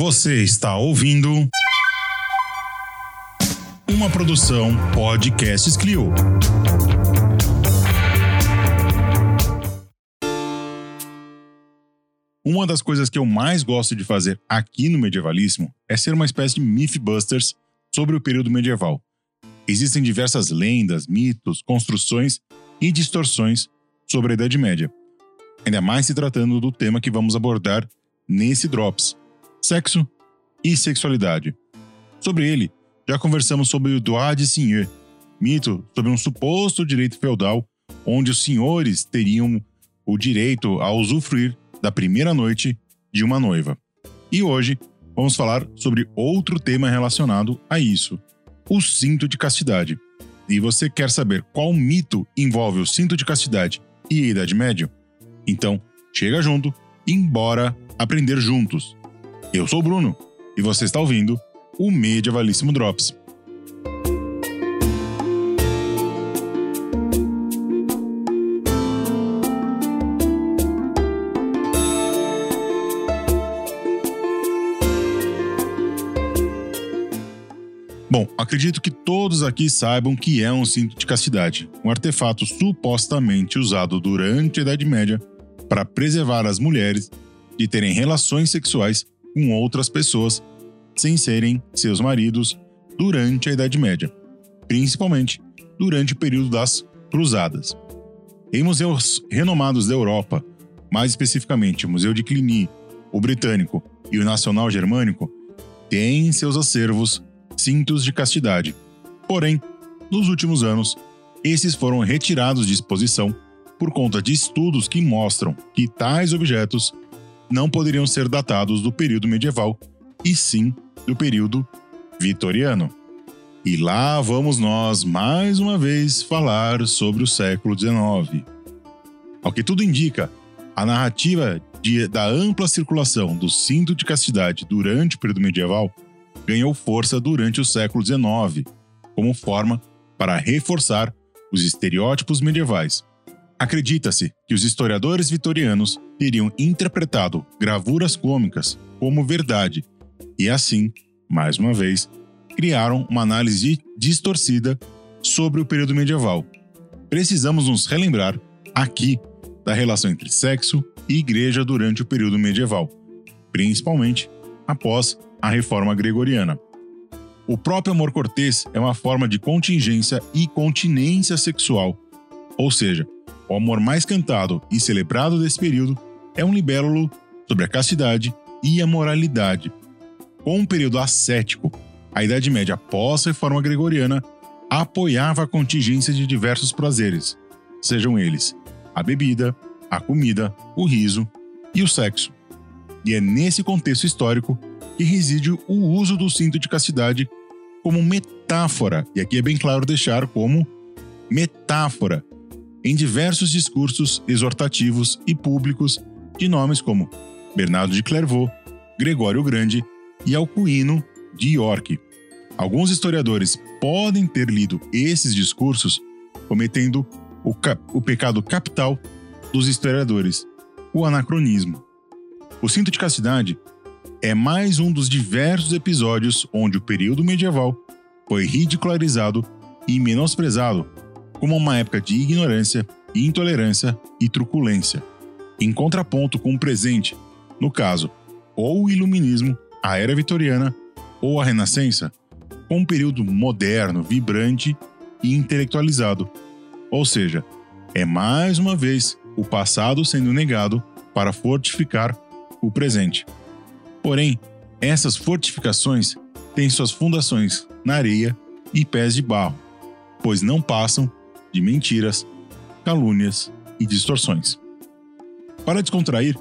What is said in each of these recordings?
Você está ouvindo uma produção Podcasts Clio. Uma das coisas que eu mais gosto de fazer aqui no Medievalismo é ser uma espécie de Mythbusters sobre o período medieval. Existem diversas lendas, mitos, construções e distorções sobre a Idade Média. Ainda mais se tratando do tema que vamos abordar nesse Drops, sexo e sexualidade. Sobre ele, já conversamos sobre o droit de seigneur, mito sobre um suposto direito feudal onde os senhores teriam o direito a usufruir da primeira noite de uma noiva. E hoje vamos falar sobre outro tema relacionado a isso: o cinto de castidade. E você quer saber qual mito envolve o cinto de castidade e a Idade Média? Então, chega junto e embora aprender juntos. Eu sou o Bruno e você está ouvindo o Medievalíssimo Drops. Bom, acredito que todos aqui saibam que é um cinto de castidade, um artefato supostamente usado durante a Idade Média para preservar as mulheres de terem relações sexuais com outras pessoas sem serem seus maridos durante a Idade Média, principalmente durante o período das Cruzadas. Em museus renomados da Europa, mais especificamente o Museu de Cluny, o Britânico e o Nacional Germânico, têm em seus acervos cintos de castidade. Porém, nos últimos anos, esses foram retirados de exposição por conta de estudos que mostram que tais objetos não poderiam ser datados do período medieval, e sim do período vitoriano. E lá vamos nós mais uma vez falar sobre o século XIX. Ao que tudo indica, a narrativa de, da ampla circulação do cinto de castidade durante o período medieval ganhou força durante o século XIX, como forma para reforçar os estereótipos medievais, Acredita-se que os historiadores vitorianos teriam interpretado gravuras cômicas como verdade e, assim, mais uma vez, criaram uma análise distorcida sobre o período medieval. Precisamos nos relembrar, aqui, da relação entre sexo e igreja durante o período medieval, principalmente após a reforma gregoriana. O próprio amor cortês é uma forma de contingência e continência sexual, ou seja, o amor mais cantado e celebrado desse período é um libélulo sobre a castidade e a moralidade. Com um período ascético, a Idade Média após a reforma gregoriana apoiava a contingência de diversos prazeres, sejam eles a bebida, a comida, o riso e o sexo. E é nesse contexto histórico que reside o uso do cinto de castidade como metáfora, e aqui é bem claro deixar como metáfora em diversos discursos exortativos e públicos de nomes como Bernardo de Clairvaux, Gregório Grande e Alcuino de York. Alguns historiadores podem ter lido esses discursos cometendo o, o pecado capital dos historiadores, o anacronismo. O cinto de castidade é mais um dos diversos episódios onde o período medieval foi ridicularizado e menosprezado como uma época de ignorância, intolerância e truculência, em contraponto com o presente, no caso, ou o Iluminismo, a Era Vitoriana ou a Renascença, com um período moderno, vibrante e intelectualizado. Ou seja, é mais uma vez o passado sendo negado para fortificar o presente. Porém, essas fortificações têm suas fundações na areia e pés de barro, pois não passam de mentiras, calúnias e distorções. Para descontrair,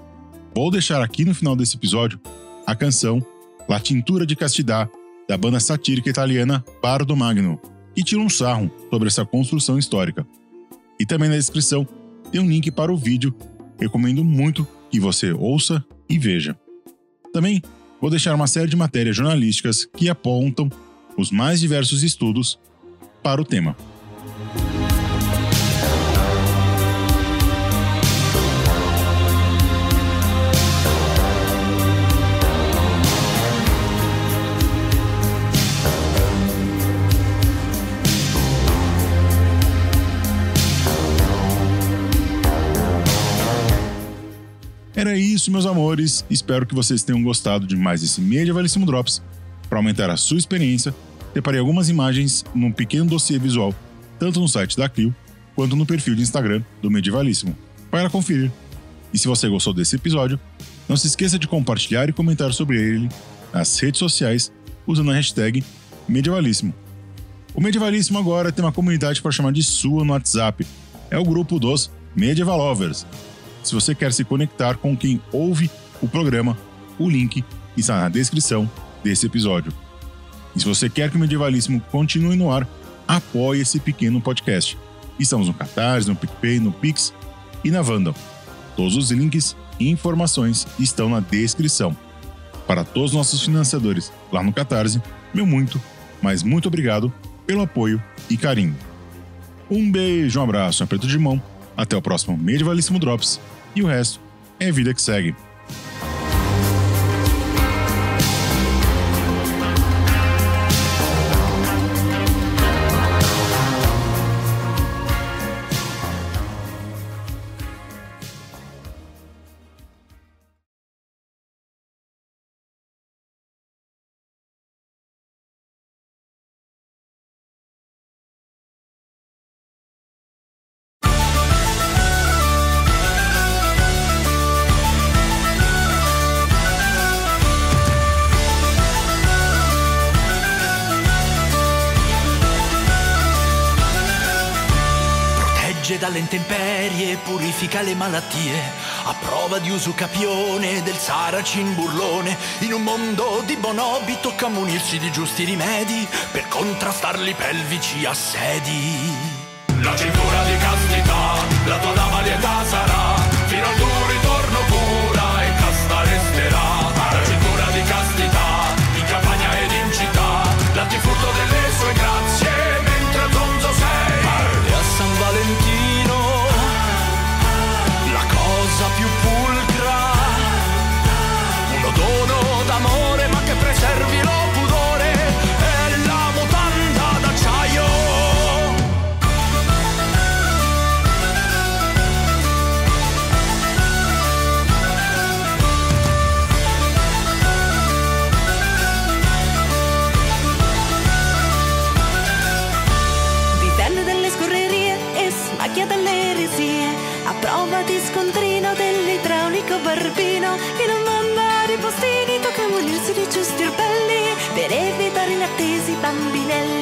vou deixar aqui no final desse episódio a canção La Tintura de Castidad, da banda satírica italiana Bardo Magno, que tira um sarro sobre essa construção histórica. E também na descrição tem um link para o vídeo, recomendo muito que você ouça e veja. Também vou deixar uma série de matérias jornalísticas que apontam os mais diversos estudos para o tema. Isso, meus amores. Espero que vocês tenham gostado de mais esse Medievalíssimo Drops. Para aumentar a sua experiência, separei algumas imagens num pequeno dossiê visual, tanto no site da Clio quanto no perfil de Instagram do Medievalíssimo, para conferir. E se você gostou desse episódio, não se esqueça de compartilhar e comentar sobre ele nas redes sociais usando a hashtag Medievalíssimo. O Medievalíssimo agora tem uma comunidade para chamar de sua no WhatsApp. É o grupo dos Medieval Lovers. Se você quer se conectar com quem ouve o programa, o link está na descrição desse episódio. E se você quer que o Medievalíssimo continue no ar, apoie esse pequeno podcast. Estamos no Catarse, no PicPay, no Pix e na Vandal. Todos os links e informações estão na descrição. Para todos os nossos financiadores lá no Catarse, meu muito, mas muito obrigado pelo apoio e carinho. Um beijo, um abraço, um aperto de mão, até o próximo Medievalíssimo Drops e o resto é vida que segue. Dalle intemperie, purifica le malattie, a prova di usucapione del saracin burlone, in un mondo di bonobi tocca munirsi di giusti rimedi per contrastarli pelvici assedi. La cintura bambinella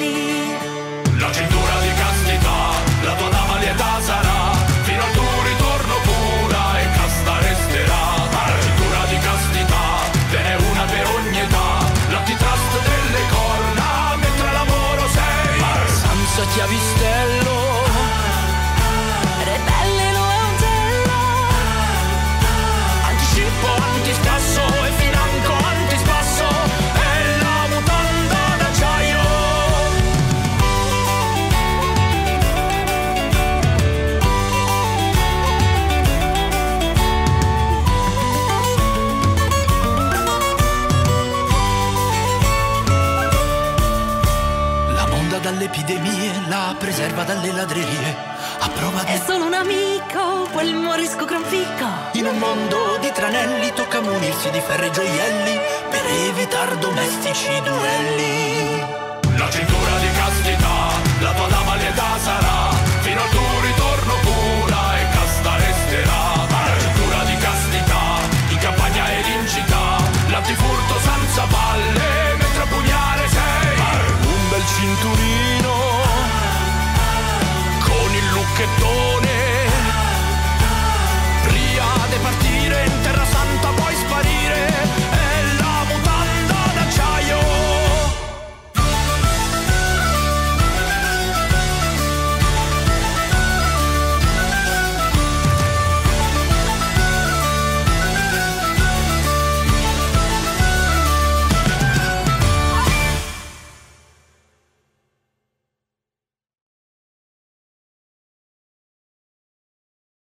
riserva dalle ladrerie. A prova di... È solo un amico, quel morisco granficco In un mondo di tranelli tocca munirsi di ferri e gioielli Per evitar domestici duelli. La cintura di castità, la tua dama lama lietasa